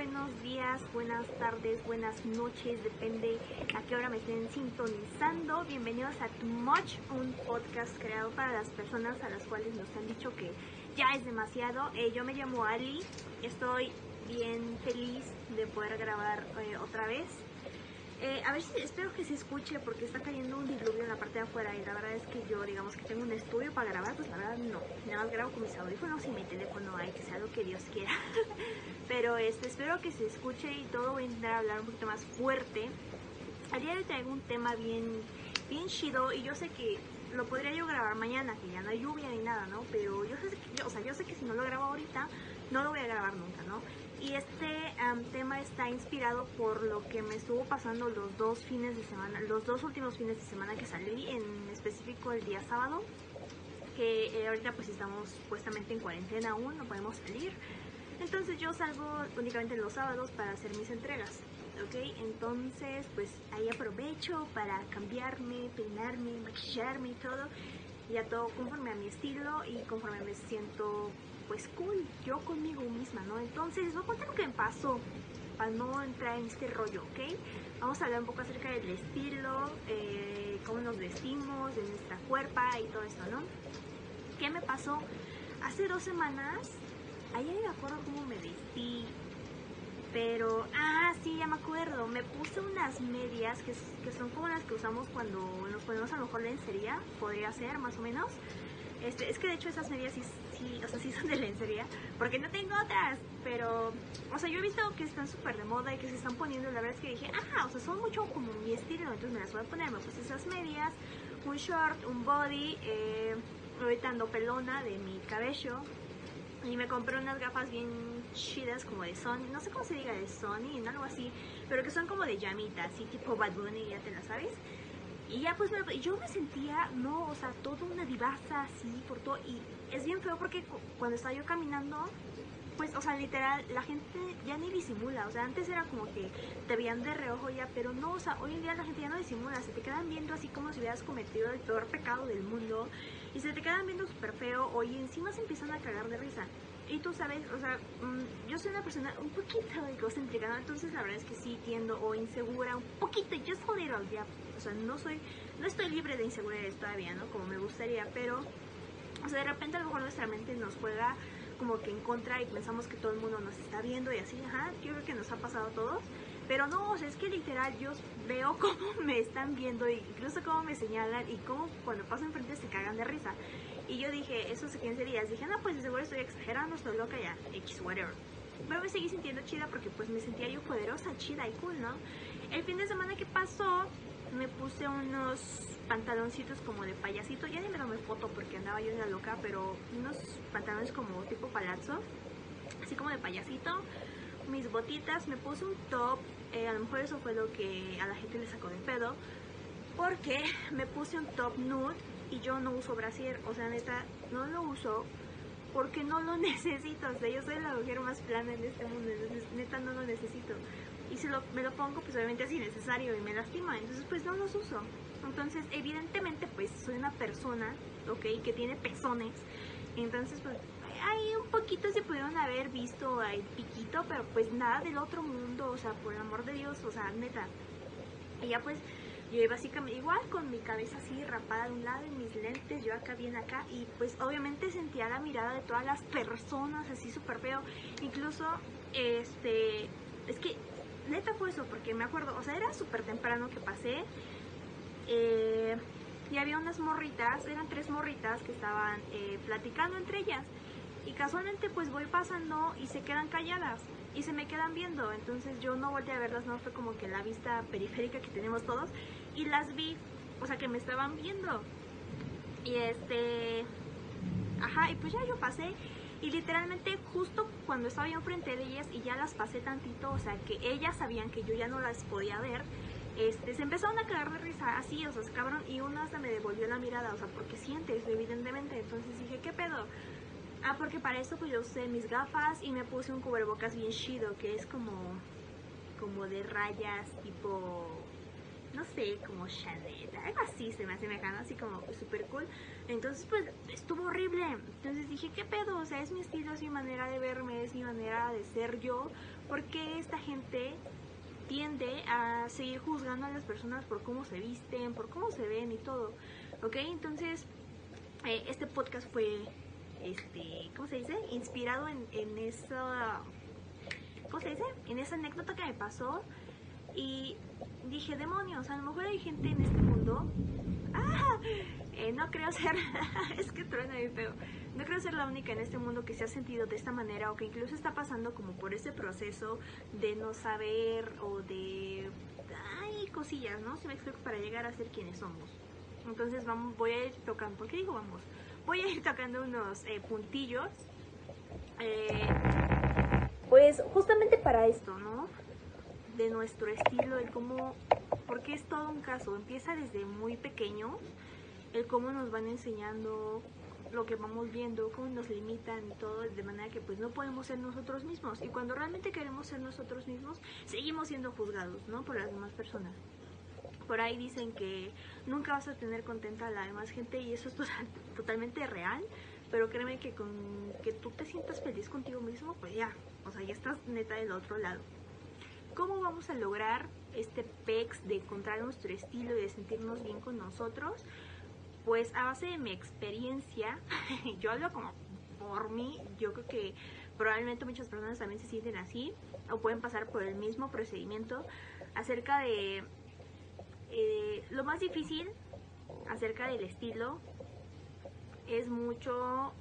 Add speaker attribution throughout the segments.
Speaker 1: buenos días, buenas tardes, buenas noches, depende a qué hora me estén sintonizando. Bienvenidos a Too Much, un podcast creado para las personas a las cuales nos han dicho que ya es demasiado. Eh, yo me llamo Ali, estoy bien feliz de poder grabar eh, otra vez. Eh, a ver si espero que se escuche porque está cayendo un diluvio en la parte de afuera y la verdad es que yo digamos que tengo un estudio para grabar, pues la verdad no, nada más grabo con mis audífonos y mi teléfono hay que sea lo que Dios quiera. Pero este, espero que se escuche y todo voy a intentar hablar un poquito más fuerte. Al día de hoy traigo un tema bien, bien chido y yo sé que lo podría yo grabar mañana, que ya no hay lluvia ni nada, ¿no? Pero yo sé que, o sea, yo sé que si no lo grabo ahorita, no lo voy a grabar nunca, ¿no? Y este um, tema está inspirado por lo que me estuvo pasando los dos fines de semana, los dos últimos fines de semana que salí, en específico el día sábado, que eh, ahorita pues estamos supuestamente en cuarentena aún, no podemos salir. Entonces yo salgo únicamente los sábados para hacer mis entregas, ¿ok? Entonces pues ahí aprovecho para cambiarme, peinarme, maquillarme y todo, ya todo conforme a mi estilo y conforme me siento pues cool, yo conmigo misma, ¿no? Entonces, les voy a contar lo que me pasó para no entrar en este rollo, ¿ok? Vamos a hablar un poco acerca del estilo, eh, cómo nos vestimos, de nuestra cuerpa y todo esto, ¿no? ¿Qué me pasó? Hace dos semanas, ayer me acuerdo cómo me vestí, pero, ah, sí, ya me acuerdo, me puse unas medias que, que son como las que usamos cuando nos ponemos a lo mejor lencería, podría ser más o menos. Este, es que de hecho esas medias sí, o sea, sí son de lencería, porque no tengo otras, pero, o sea, yo he visto que están súper de moda y que se están poniendo, la verdad es que dije, ah, o sea, son mucho como mi estilo, entonces me las voy a poner, me puse esas medias, un short, un body, eh, ahorita pelona de mi cabello, y me compré unas gafas bien chidas como de Sony, no sé cómo se diga de Sony, algo así, pero que son como de llamita, así tipo Bad Bunny, ya te la sabes. Y ya pues me, yo me sentía, no, o sea, toda una divasa así por todo. Y es bien feo porque cuando estaba yo caminando, pues, o sea, literal, la gente ya ni disimula. O sea, antes era como que te veían de reojo ya, pero no, o sea, hoy en día la gente ya no disimula. Se te quedan viendo así como si hubieras cometido el peor pecado del mundo. Y se te quedan viendo súper feo. Oye, encima se empiezan a cagar de risa. Y tú sabes, o sea, mmm, yo soy una persona un poquito egocéntrica, ¿no? Entonces la verdad es que sí tiendo o insegura un poquito, just a little, ya. O sea, no soy, no estoy libre de inseguridades todavía, ¿no? Como me gustaría, pero, o sea, de repente a lo mejor nuestra mente nos juega como que en contra y pensamos que todo el mundo nos está viendo y así, ajá, yo creo que nos ha pasado a todos. Pero no, o sea, es que literal yo veo cómo me están viendo, incluso cómo me señalan y cómo cuando paso enfrente se cagan de risa. Y yo dije, esos 15 días, dije, no, pues seguro estoy exagerando, estoy loca ya, X, whatever. Pero me seguí sintiendo chida porque pues me sentía yo poderosa, chida y cool, ¿no? El fin de semana que pasó, me puse unos pantaloncitos como de payasito, ya ni me tomé foto porque andaba yo en la loca, pero unos pantalones como tipo palazzo, así como de payasito, mis botitas, me puse un top, eh, a lo mejor eso fue lo que a la gente le sacó de pedo, porque me puse un top nude y yo no uso brasier, o sea, neta, no lo uso porque no lo necesito, o sea, yo soy la mujer más plana en este mundo, entonces neta no lo necesito. Y si lo, me lo pongo, pues obviamente es innecesario y me lastima, entonces pues no los uso. Entonces, evidentemente, pues soy una persona, ok, que tiene pezones, entonces pues ahí un poquito se pudieron haber visto el piquito, pero pues nada del otro mundo, o sea, por el amor de Dios, o sea, neta. Ya pues yo básicamente igual con mi cabeza así rapada de un lado y mis lentes, yo acá bien acá y pues obviamente sentía la mirada de todas las personas así súper feo. Incluso, este, es que neta fue eso, porque me acuerdo, o sea, era súper temprano que pasé. Eh, y había unas morritas, eran tres morritas que estaban eh, platicando entre ellas. Y casualmente pues voy pasando y se quedan calladas y se me quedan viendo. Entonces yo no volteé a verlas, no fue como que la vista periférica que tenemos todos. Y las vi, o sea que me estaban viendo. Y este... Ajá, y pues ya yo pasé. Y literalmente justo cuando estaba yo enfrente de ellas y ya las pasé tantito, o sea que ellas sabían que yo ya no las podía ver, este, se empezaron a cagar de risa así, o sea, se cabrón, y una hasta me devolvió la mirada, o sea, porque sientes, evidentemente. Entonces dije, ¿qué pedo? Ah, porque para eso pues yo usé mis gafas y me puse un cubrebocas bien chido, que es como, como de rayas, tipo, no sé, como Chanel, algo así se me asemeja, ¿no? Así como súper cool. Entonces, pues, estuvo horrible. Entonces dije, ¿qué pedo? O sea, es mi estilo, es mi manera de verme, es mi manera de ser yo. porque esta gente tiende a seguir juzgando a las personas por cómo se visten, por cómo se ven y todo? ¿Ok? Entonces, eh, este podcast fue, este, ¿cómo se dice? Inspirado en, en esa... ¿Cómo se dice? En esa anécdota que me pasó y dije, demonios, a lo mejor hay gente en este mundo. ¡Ah! Eh, no creo ser. es que truena bien feo. No creo ser la única en este mundo que se ha sentido de esta manera o que incluso está pasando como por ese proceso de no saber o de. Ay, cosillas, ¿no? Se me explico para llegar a ser quienes somos. Entonces vamos, voy a ir tocando. ¿Por qué digo vamos? Voy a ir tocando unos eh, puntillos. Eh, pues justamente para esto, ¿no? de nuestro estilo, el cómo, porque es todo un caso, empieza desde muy pequeños, el cómo nos van enseñando lo que vamos viendo, cómo nos limitan y todo, de manera que pues no podemos ser nosotros mismos. Y cuando realmente queremos ser nosotros mismos, seguimos siendo juzgados, ¿no? Por las demás personas. Por ahí dicen que nunca vas a tener contenta a la demás gente y eso es totalmente real, pero créeme que con que tú te sientas feliz contigo mismo, pues ya, o sea, ya estás neta del otro lado. ¿Cómo vamos a lograr este PEX de encontrar nuestro estilo y de sentirnos bien con nosotros? Pues a base de mi experiencia, yo hablo como por mí, yo creo que probablemente muchas personas también se sienten así o pueden pasar por el mismo procedimiento acerca de eh, lo más difícil acerca del estilo es mucho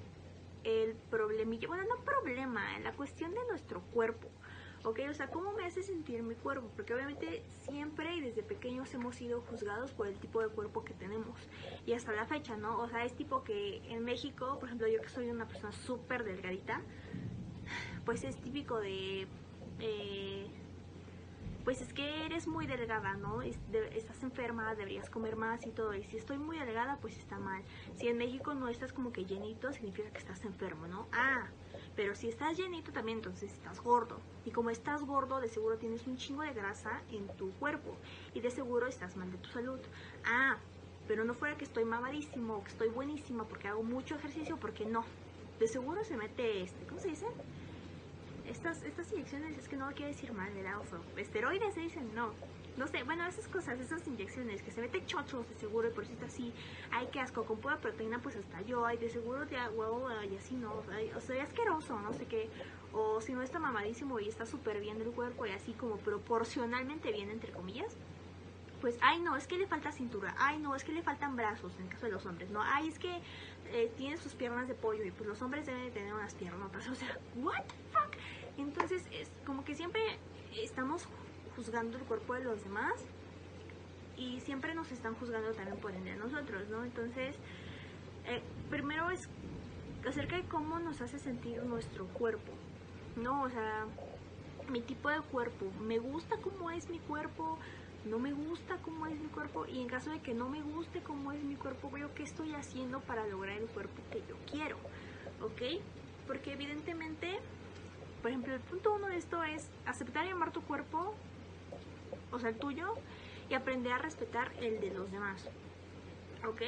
Speaker 1: el problemilla, bueno no problema, la cuestión de nuestro cuerpo. ¿ok? O sea, ¿cómo me hace sentir mi cuerpo? Porque obviamente siempre y desde pequeños hemos sido juzgados por el tipo de cuerpo que tenemos. Y hasta la fecha, ¿no? O sea, es tipo que en México, por ejemplo, yo que soy una persona súper delgadita, pues es típico de... Eh, pues es que eres muy delgada, ¿no? Estás enferma, deberías comer más y todo. Y si estoy muy delgada, pues está mal. Si en México no estás como que llenito, significa que estás enfermo, ¿no? Ah, pero si estás llenito también, entonces estás gordo. Y como estás gordo, de seguro tienes un chingo de grasa en tu cuerpo. Y de seguro estás mal de tu salud. Ah, pero no fuera que estoy mamadísimo que estoy buenísima porque hago mucho ejercicio, porque no. De seguro se mete este, ¿cómo se dice? Estas, estas inyecciones, es que no quiero decir mal, ¿verdad? O esteroides se dicen, no. No sé, bueno, esas cosas, esas inyecciones que se mete chochos de seguro y por eso está así, ay, qué asco, con pura proteína pues hasta yo, ay, de seguro de huevo y así no, o sea, asqueroso, no sé qué, o si no está mamadísimo y está súper bien del cuerpo y así como proporcionalmente bien, entre comillas, pues, ay, no, es que le falta cintura, ay, no, es que le faltan brazos, en el caso de los hombres, no, ay, es que eh, tiene sus piernas de pollo y pues los hombres deben de tener unas piernotas, o sea, what the fuck, entonces es como que siempre estamos juzgando el cuerpo de los demás y siempre nos están juzgando también por ende a nosotros, ¿no? Entonces, eh, primero es acerca de cómo nos hace sentir nuestro cuerpo, ¿no? O sea, mi tipo de cuerpo, ¿me gusta cómo es mi cuerpo? ¿No me gusta cómo es mi cuerpo? Y en caso de que no me guste cómo es mi cuerpo, veo qué estoy haciendo para lograr el cuerpo que yo quiero, ¿ok? Porque evidentemente, por ejemplo, el punto uno de esto es aceptar y amar tu cuerpo o sea, el tuyo, y aprender a respetar el de los demás. ¿Ok?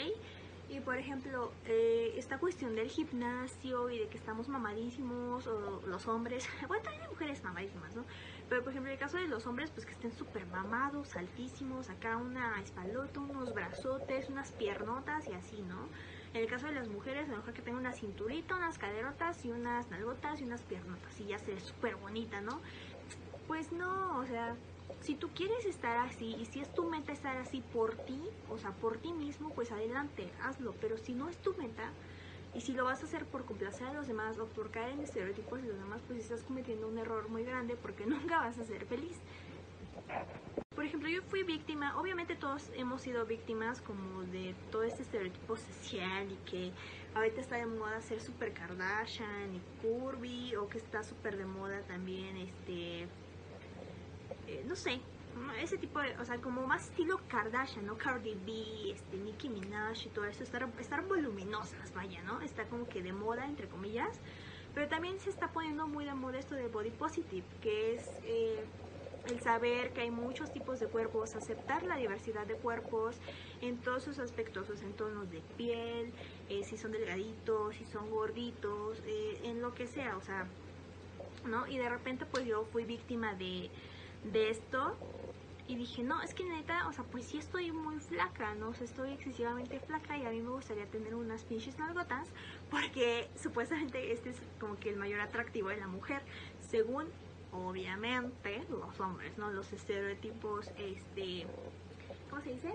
Speaker 1: Y por ejemplo, eh, esta cuestión del gimnasio y de que estamos mamadísimos, o los hombres, bueno, también hay mujeres mamadísimas, ¿no? Pero por ejemplo, en el caso de los hombres, pues que estén súper mamados, altísimos, acá una espalota, unos brazotes, unas piernotas y así, ¿no? En el caso de las mujeres, a lo mejor que tenga una cinturita, unas caderotas y unas nalgotas y unas piernotas y ya se ve súper bonita, ¿no? Pues no, o sea, si tú quieres estar así y si es tu meta estar así por ti, o sea, por ti mismo, pues adelante, hazlo. Pero si no es tu meta y si lo vas a hacer por complacer a los demás o por caer en estereotipos de los demás, pues estás cometiendo un error muy grande porque nunca vas a ser feliz. Por ejemplo, yo fui víctima, obviamente todos hemos sido víctimas como de todo este estereotipo social y que ahorita está de moda ser super Kardashian y curvy o que está súper de moda también este eh, no sé, ese tipo de, o sea, como más estilo Kardashian, ¿no? Cardi B, este, Nicki Minaj y todo eso, estar, estar voluminosas, vaya, ¿no? Está como que de moda, entre comillas, pero también se está poniendo muy de moda esto de body positive, que es, eh, el saber que hay muchos tipos de cuerpos, aceptar la diversidad de cuerpos en todos sus aspectos, o sea, en tonos de piel, eh, si son delgaditos, si son gorditos, eh, en lo que sea, o sea, ¿no? Y de repente pues yo fui víctima de, de esto y dije, no, es que neta, o sea, pues sí estoy muy flaca, ¿no? O sea, estoy excesivamente flaca y a mí me gustaría tener unas pinches nalgotas porque supuestamente este es como que el mayor atractivo de la mujer, según obviamente los hombres, ¿no? Los estereotipos, este, ¿cómo se dice?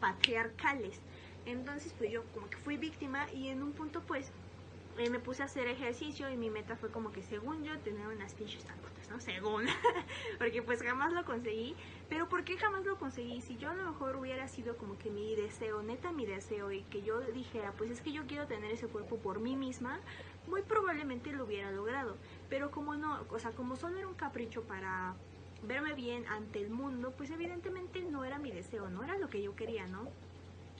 Speaker 1: Patriarcales. Entonces, pues yo como que fui víctima y en un punto, pues, eh, me puse a hacer ejercicio y mi meta fue como que según yo tener unas pinches tangotas, ¿no? Según. Porque pues jamás lo conseguí. Pero ¿por qué jamás lo conseguí? Si yo a lo mejor hubiera sido como que mi deseo, neta mi deseo, y que yo dijera, pues es que yo quiero tener ese cuerpo por mí misma, muy probablemente lo hubiera logrado. Pero como no, o sea, como solo era un capricho para verme bien ante el mundo, pues evidentemente no era mi deseo, no era lo que yo quería, ¿no?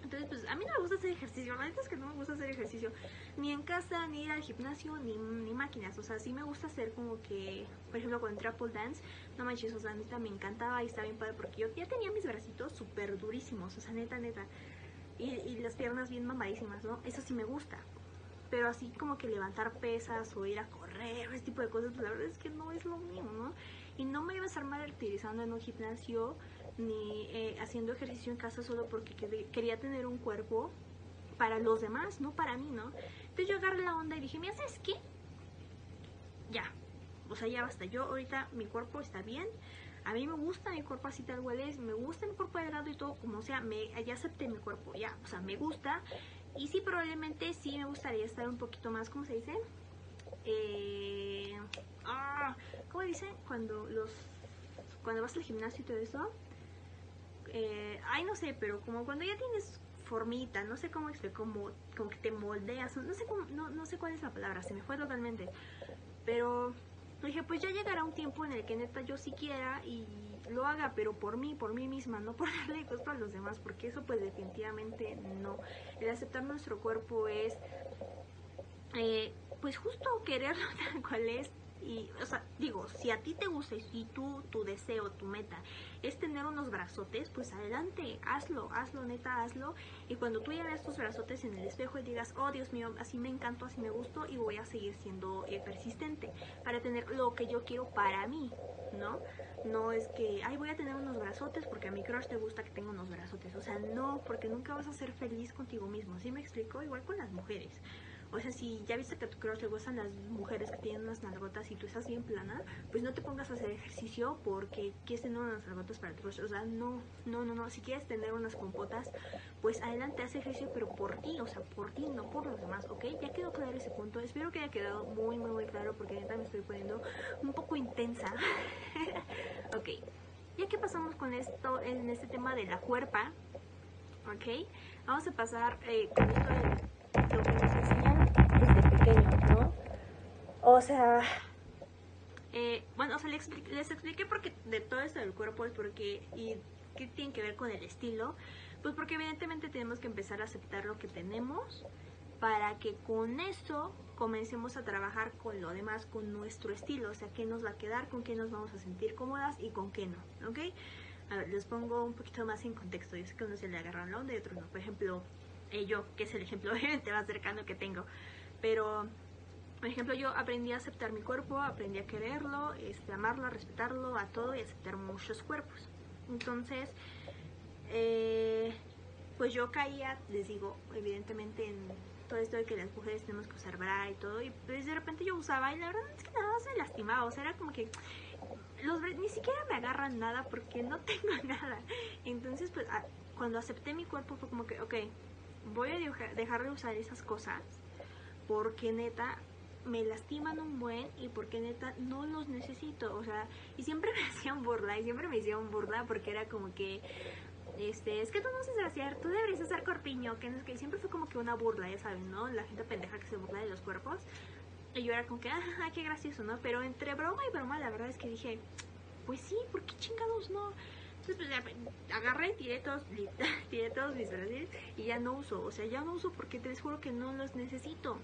Speaker 1: Entonces, pues a mí no me gusta hacer ejercicio, la verdad es que no me gusta hacer ejercicio, ni en casa, ni ir al gimnasio, ni, ni máquinas, o sea, sí me gusta hacer como que, por ejemplo, con Triple Dance, no manches, o sea, neta me encantaba y está bien padre porque yo ya tenía mis bracitos súper durísimos, o sea, neta, neta, y, y las piernas bien mamadísimas, ¿no? Eso sí me gusta, pero así como que levantar pesas o ir a correr, ese tipo de cosas, pues la verdad es que no es lo mío, ¿no? Y no me iba a estar martirizando en un gimnasio ni eh, haciendo ejercicio en casa solo porque quería tener un cuerpo para los demás, no para mí, ¿no? Entonces yo agarré la onda y dije, mira, ¿sabes qué? Ya, o sea, ya basta. Yo ahorita mi cuerpo está bien, a mí me gusta mi cuerpo así tal cual es, me gusta mi cuerpo de lado y todo como sea, me, ya acepté mi cuerpo, ya, o sea, me gusta. Y sí, probablemente sí me gustaría estar un poquito más, ¿cómo se dice? Eh, ah, ¿Cómo dicen? Cuando los cuando vas al gimnasio y todo eso, eh, ay no sé, pero como cuando ya tienes formita, no sé cómo explicar, como, como que te moldeas, no sé cómo, no, no sé cuál es la palabra, se me fue totalmente, pero dije, pues ya llegará un tiempo en el que neta yo sí quiera y lo haga, pero por mí, por mí misma, no por darle pues para los demás, porque eso pues definitivamente no. El aceptar nuestro cuerpo es, eh, pues justo quererlo tal cual es, y, o sea, digo, si a ti te gusta y tú, tu deseo, tu meta es tener unos brazotes, pues adelante, hazlo, hazlo, neta, hazlo. Y cuando tú ya veas tus brazotes en el espejo y digas, oh Dios mío, así me encantó, así me gustó y voy a seguir siendo eh, persistente para tener lo que yo quiero para mí, ¿no? No es que, ay, voy a tener unos brazotes porque a mi crush te gusta que tenga unos brazotes. O sea, no, porque nunca vas a ser feliz contigo mismo. ¿Sí me explico? Igual con las mujeres. O sea, si ya viste que a tu crush le gustan las mujeres que tienen unas nalgotas y tú estás bien plana, pues no te pongas a hacer ejercicio porque quieres tener unas nalgotas para tu crush. O sea, no, no, no, no. Si quieres tener unas compotas, pues adelante, haz ejercicio, pero por ti, o sea, por ti, no por los demás, ¿ok? Ya quedó claro ese punto. Espero que haya quedado muy, muy, muy claro porque neta me estoy poniendo un poco intensa. ok. Ya que pasamos con esto, en este tema de la cuerpa, ¿ok? Vamos a pasar eh, con esto de O sea, eh, bueno, o sea, les expliqué, porque de todo esto del cuerpo es porque, y qué tiene que ver con el estilo, pues porque evidentemente tenemos que empezar a aceptar lo que tenemos para que con eso comencemos a trabajar con lo demás, con nuestro estilo, o sea, qué nos va a quedar, con qué nos vamos a sentir cómodas y con qué no, ¿ok? A ver, les pongo un poquito más en contexto, yo sé que uno se le agarran la onda y otros no, por ejemplo, eh, yo, que es el ejemplo obviamente más cercano que tengo, pero, por ejemplo, yo aprendí a aceptar mi cuerpo, aprendí a quererlo, este, amarlo, a respetarlo, a todo y aceptar muchos cuerpos, entonces, eh, pues yo caía, les digo, evidentemente en todo esto de que las mujeres tenemos que usar bra y todo, y pues de repente yo usaba y la verdad es que nada me lastimaba, o sea, era como que los ni siquiera me agarran nada porque no tengo nada. Entonces, pues a, cuando acepté mi cuerpo fue como que, ok, voy a dejar de usar esas cosas porque neta me lastiman un buen y porque neta no los necesito, o sea, y siempre me hacían burla, y siempre me hacían burla porque era como que, este, es que tú no sabes hacer, tú deberías hacer corpiño, que es que siempre fue como que una burla, ya saben, ¿no? La gente pendeja que se burla de los cuerpos. Y yo era como que, ah, qué gracioso, ¿no? Pero entre broma y broma, la verdad es que dije, pues sí, ¿por qué chingados no? Entonces, pues ya agarré, tiré todos, tiré todos mis brasiles y ya no uso. O sea, ya no uso porque te les juro que no los necesito.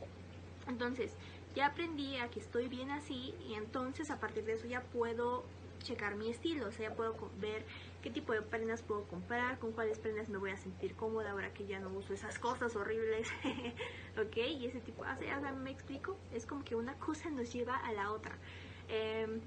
Speaker 1: Entonces, ya aprendí a que estoy bien así y entonces a partir de eso ya puedo checar mi estilo, o sea, ya puedo ver qué tipo de prendas puedo comprar, con cuáles prendas me voy a sentir cómoda ahora que ya no uso esas cosas horribles, ok, y ese tipo, o sea, me explico, es como que una cosa nos lleva a la otra. Em,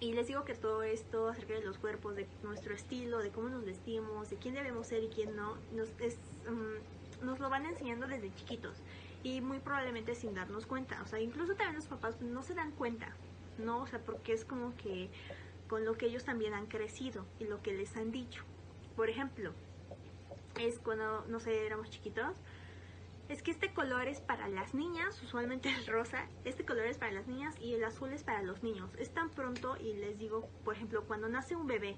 Speaker 1: y les digo que todo esto acerca de los cuerpos, de nuestro estilo, de cómo nos vestimos, de quién debemos ser y quién no, nos, mm, nos lo van enseñando desde chiquitos y muy probablemente sin darnos cuenta. O sea, incluso también los papás no se dan cuenta, ¿no? O sea, porque es como que con lo que ellos también han crecido y lo que les han dicho. Por ejemplo, es cuando, no sé, éramos chiquitos, es que este color es para las niñas, usualmente el rosa, este color es para las niñas y el azul es para los niños. Es tan pronto y les digo, por ejemplo, cuando nace un bebé,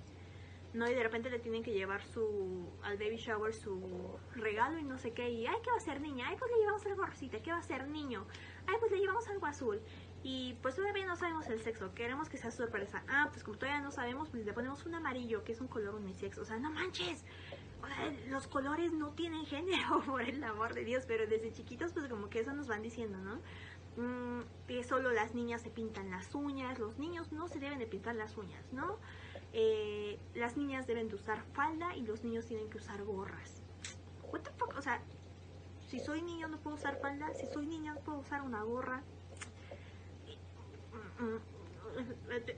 Speaker 1: ¿no? Y de repente le tienen que llevar su, al baby shower su regalo y no sé qué, y ay, ¿qué va a ser niña? Ay, pues le llevamos algo rosita, ¿qué va a ser niño? Ay, pues le llevamos algo azul. Y pues todavía no sabemos el sexo, queremos que sea sorpresa. Ah, pues como todavía no sabemos, pues le ponemos un amarillo, que es un color unisex. O sea, no manches, los colores no tienen género, por el amor de Dios, pero desde chiquitos pues como que eso nos van diciendo, ¿no? Mm, que solo las niñas se pintan las uñas, los niños no se deben de pintar las uñas, ¿no? Eh, las niñas deben de usar falda y los niños tienen que usar gorras. What the fuck? O sea, si soy niño no puedo usar falda, si soy niña no puedo usar una gorra.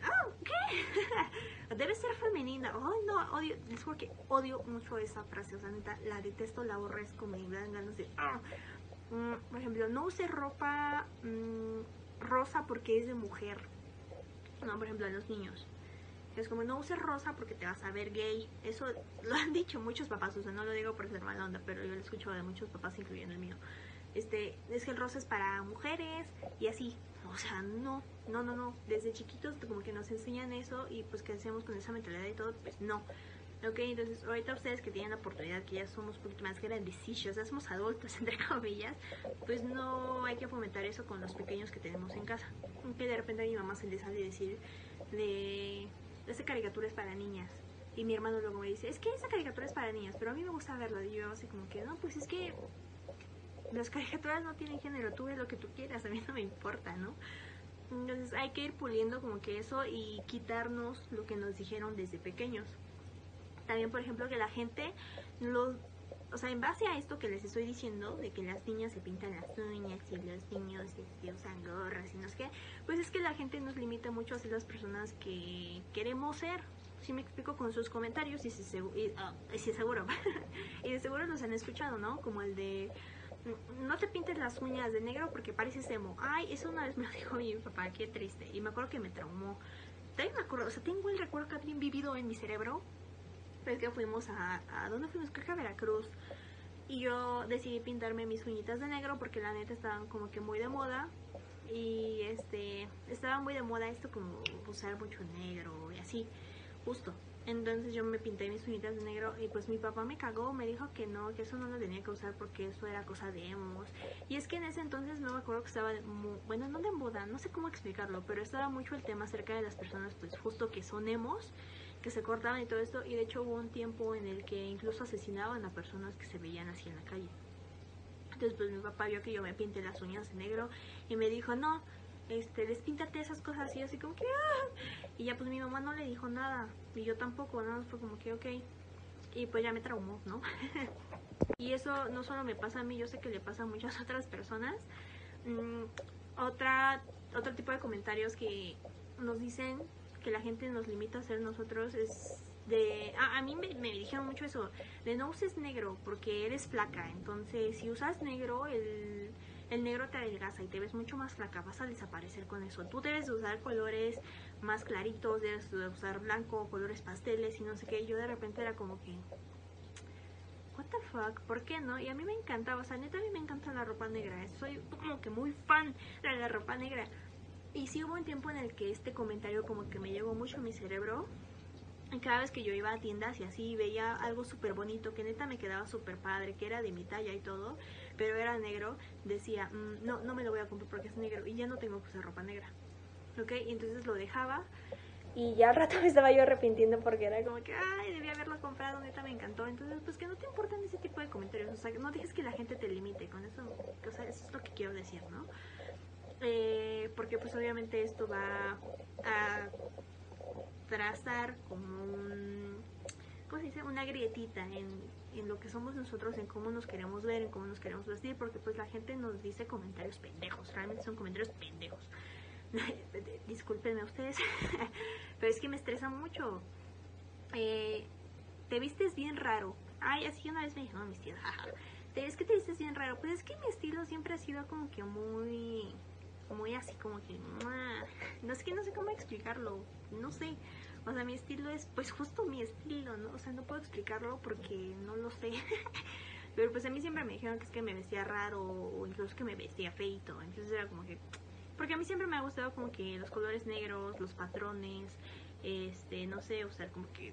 Speaker 1: Ah, ¿qué? Debe ser femenina. Ay, no, odio, les juro que odio mucho esa frase. O sea, neta, la detesto, la aborrezco, me dan ganas de. Ah. Mm, por ejemplo, no use ropa mm, rosa porque es de mujer. No, por ejemplo, a los niños. Es como, no uses rosa porque te vas a ver gay. Eso lo han dicho muchos papás. O sea, no lo digo por ser mala onda, pero yo lo escucho de muchos papás, incluyendo el mío. Este, es que el rosa es para mujeres y así. O sea, no, no, no, no. Desde chiquitos como que nos enseñan eso y pues que hacemos con esa mentalidad y todo, pues no. Ok, entonces ahorita ustedes que tienen la oportunidad, que ya somos un poquito más grandecillos, ya somos adultos, entre comillas, pues no hay que fomentar eso con los pequeños que tenemos en casa. Que de repente a mi mamá se le sale decir de, esa caricatura es para niñas. Y mi hermano luego me dice, es que esa caricatura es para niñas, pero a mí me gusta verla. Y yo así como que, no, pues es que las caricaturas no tienen género, tú ves lo que tú quieras, a mí no me importa, ¿no? Entonces hay que ir puliendo como que eso y quitarnos lo que nos dijeron desde pequeños. También, por ejemplo, que la gente, los, o sea, en base a esto que les estoy diciendo, de que las niñas se pintan las uñas y los niños este, usan gorras y no sé qué, pues es que la gente nos limita mucho a ser las personas que queremos ser. Si me explico con sus comentarios y si, ah, si seguro, y de seguro los han escuchado, ¿no? Como el de no te pintes las uñas de negro porque pareces emo. Ay, eso una vez me lo dijo mi papá, qué triste. Y me acuerdo que me traumó. También me acuerdo, o sea, tengo el recuerdo que bien vivido en mi cerebro. Pero es que fuimos a, ¿a dónde fuimos? Creo que a Veracruz. Y yo decidí pintarme mis uñitas de negro porque la neta estaban como que muy de moda. Y este, estaba muy de moda esto como usar mucho negro y así, justo. Entonces yo me pinté mis uñitas de negro y pues mi papá me cagó, me dijo que no, que eso no lo tenía que usar porque eso era cosa de emos. Y es que en ese entonces no me acuerdo que estaba, bueno, no de moda, no sé cómo explicarlo, pero estaba mucho el tema acerca de las personas pues justo que son emos, que se cortaban y todo esto. Y de hecho hubo un tiempo en el que incluso asesinaban a personas que se veían así en la calle. Entonces pues mi papá vio que yo me pinté las uñas de negro y me dijo, no, este, despíntate esas cosas y así como que, ¡ah! Y ya pues mi mamá no le dijo nada, y yo tampoco, nada más fue como que, ok, y pues ya me traumó, ¿no? y eso no solo me pasa a mí, yo sé que le pasa a muchas otras personas. Mm, otra, otro tipo de comentarios que nos dicen que la gente nos limita a ser nosotros es de ah, a mí me, me, dijeron mucho eso de no uses negro porque eres flaca entonces si usas negro el el negro te adelgaza y te ves mucho más flaca, vas a desaparecer con eso. Tú debes de usar colores más claritos, debes de usar blanco, colores pasteles y no sé qué. Yo de repente era como que, what the fuck, ¿por qué no? Y a mí me encantaba, o sea, neta a mí me encanta la ropa negra, soy como que muy fan de la ropa negra. Y sí hubo un tiempo en el que este comentario como que me llegó mucho a mi cerebro cada vez que yo iba a tiendas y así veía algo súper bonito, que neta me quedaba súper padre, que era de mi talla y todo, pero era negro, decía, mm, no, no me lo voy a comprar porque es negro y ya no tengo que usar ropa negra. ¿Ok? Y entonces lo dejaba y ya al rato me estaba yo arrepintiendo porque era como que, ay, debía haberlo comprado, neta me encantó. Entonces, pues que no te importan ese tipo de comentarios, o sea, no dejes que la gente te limite, con eso, o sea, eso es lo que quiero decir, ¿no? Eh, porque pues obviamente esto va a trazar como un, ¿cómo se dice? Una grietita en, en lo que somos nosotros, en cómo nos queremos ver, en cómo nos queremos vestir, porque pues la gente nos dice comentarios pendejos, realmente son comentarios pendejos. Discúlpenme ustedes, pero es que me estresa mucho. Eh, te vistes bien raro. Ay, así una vez me dijeron mis jaja. Es que te vistes bien raro. Pues es que mi estilo siempre ha sido como que muy muy así como que no sé que no sé cómo explicarlo no sé. O sea mi estilo es pues justo mi estilo no o sea no puedo explicarlo porque no lo sé. Pero pues a mí siempre me dijeron que es que me vestía raro o incluso que me vestía feito. Entonces era como que porque a mí siempre me ha gustado como que los colores negros los patrones este no sé sea como que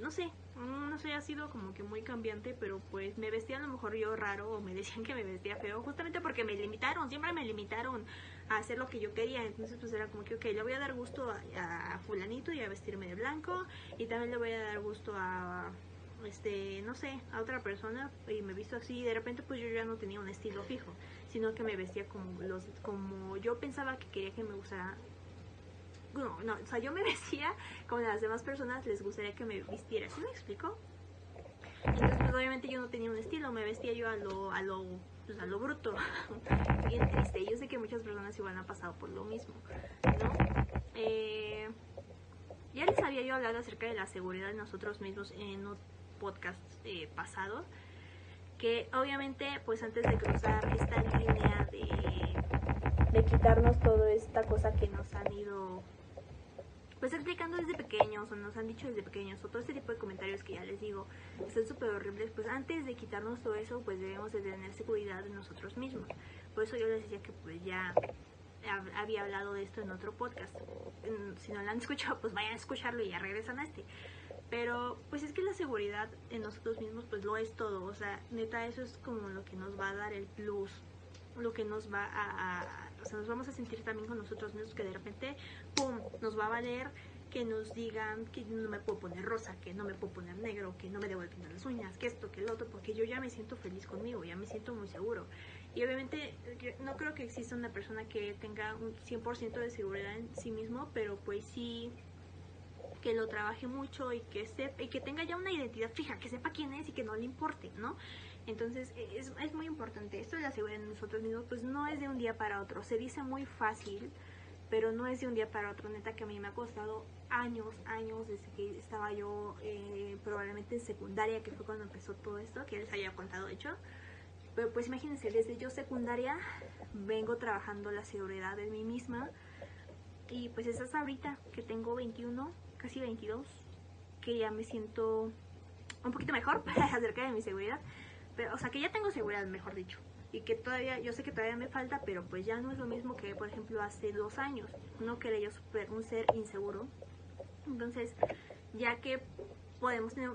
Speaker 1: no sé, no sé, ha sido como que muy cambiante, pero pues me vestía a lo mejor yo raro o me decían que me vestía feo, justamente porque me limitaron, siempre me limitaron a hacer lo que yo quería, entonces pues era como que, ok, le voy a dar gusto a, fulanito y a vestirme de blanco, y también le voy a dar gusto a, este, no sé, a otra persona, y me visto así, y de repente pues yo ya no tenía un estilo fijo, sino que me vestía como los, como yo pensaba que quería que me gustara no, no, o sea, yo me vestía como las demás personas les gustaría que me vistiera, ¿sí me explico? Entonces, pues obviamente yo no tenía un estilo, me vestía yo a lo, a lo, pues, a lo bruto, bien triste. Yo sé que muchas personas igual han pasado por lo mismo, ¿no? Eh, ya les había yo hablado acerca de la seguridad de nosotros mismos en un podcast eh, pasado, que obviamente, pues antes de cruzar esta línea de, de quitarnos toda esta cosa que nos han ido pues explicando desde pequeños o nos han dicho desde pequeños o todo este tipo de comentarios que ya les digo están súper horribles, pues antes de quitarnos todo eso pues debemos de tener seguridad de nosotros mismos. Por eso yo les decía que pues ya había hablado de esto en otro podcast. Si no lo han escuchado pues vayan a escucharlo y ya regresan a este. Pero pues es que la seguridad en nosotros mismos pues lo es todo. O sea, neta eso es como lo que nos va a dar el plus. Lo que nos va a o sea, nos vamos a sentir también con nosotros mismos que de repente, ¡pum!, nos va a valer que nos digan que no me puedo poner rosa, que no me puedo poner negro, que no me debo de pintar las uñas, que esto, que el otro, porque yo ya me siento feliz conmigo, ya me siento muy seguro. Y obviamente no creo que exista una persona que tenga un 100% de seguridad en sí mismo, pero pues sí que lo trabaje mucho y que sepa, y que tenga ya una identidad fija, que sepa quién es y que no le importe, ¿no? Entonces e, es, es muy importante. Esto de la seguridad en nosotros mismos, pues no es de un día para otro. Se dice muy fácil, pero no es de un día para otro. Neta que a mí me ha costado años, años desde que estaba yo eh, probablemente en secundaria, que fue cuando empezó todo esto, que les había contado de hecho. Pero pues imagínense, desde yo secundaria vengo trabajando la seguridad de mí misma. Y pues es ahorita que tengo 21, casi 22, que ya me siento un poquito mejor acerca de mi seguridad o sea, que ya tengo seguridad, mejor dicho. Y que todavía, yo sé que todavía me falta, pero pues ya no es lo mismo que, por ejemplo, hace dos años. No que era yo super, un ser inseguro. Entonces, ya que podemos tener,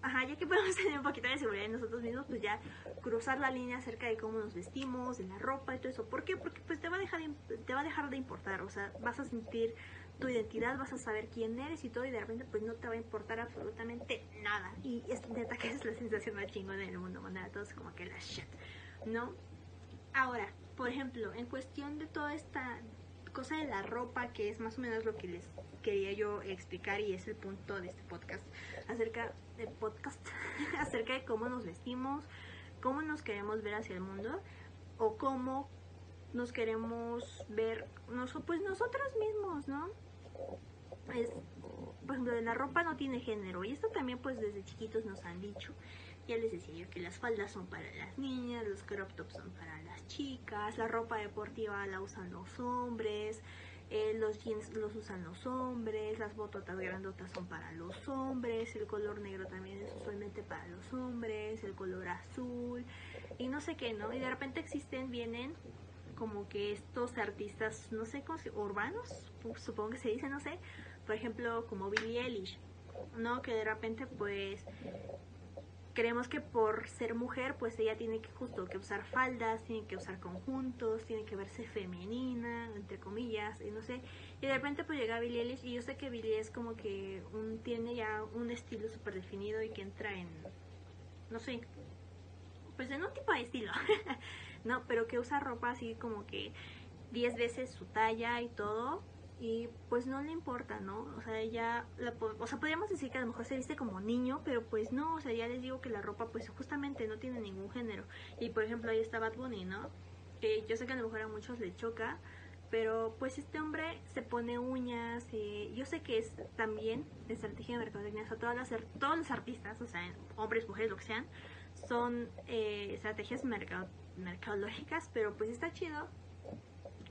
Speaker 1: ajá, ya que podemos tener un poquito de seguridad en nosotros mismos, pues ya cruzar la línea acerca de cómo nos vestimos, de la ropa y todo eso. ¿Por qué? Porque pues te va a dejar te va a dejar de importar, o sea, vas a sentir tu identidad, vas a saber quién eres y todo, y de repente pues no te va a importar absolutamente nada. Y es neta que es la sensación más chingona del mundo, mandar todos como que la shit, ¿no? Ahora, por ejemplo, en cuestión de toda esta cosa de la ropa, que es más o menos lo que les quería yo explicar y es el punto de este podcast, acerca de podcast, acerca de cómo nos vestimos, cómo nos queremos ver hacia el mundo, o cómo nos queremos ver pues nosotros mismos, ¿no? Es, por ejemplo, la ropa no tiene género y esto también pues desde chiquitos nos han dicho. Ya les decía yo que las faldas son para las niñas, los crop tops son para las chicas, la ropa deportiva la usan los hombres, eh, los jeans los usan los hombres, las bototas grandotas son para los hombres, el color negro también es usualmente para los hombres, el color azul y no sé qué, ¿no? Y de repente existen, vienen como que estos artistas, no sé cómo urbanos, supongo que se dice, no sé, por ejemplo, como Billie Eilish, ¿no? Que de repente pues creemos que por ser mujer pues ella tiene que justo que usar faldas, tiene que usar conjuntos, tiene que verse femenina, entre comillas, y no sé. Y de repente pues llega Billie Eilish y yo sé que Billie es como que un, tiene ya un estilo súper definido y que entra en, no sé, pues en un tipo de estilo. ¿no? Pero que usa ropa así como que 10 veces su talla y todo. y pues no le importa, ¿no? O sea, ella, la, o sea, podríamos decir que a lo mejor se viste como niño, pero pues no, o sea, ya les digo que la ropa pues justamente no tiene ningún género. Y por ejemplo ahí está Bad Bunny, ¿no? Que yo sé que a lo mejor a muchos le choca, pero pues este hombre se pone uñas, yo sé que es también estrategia de mercadotecnia, o sea, todas las, todos los artistas, o sea, hombres, mujeres, lo que sean, son eh, estrategias mercadológicas, pero pues está chido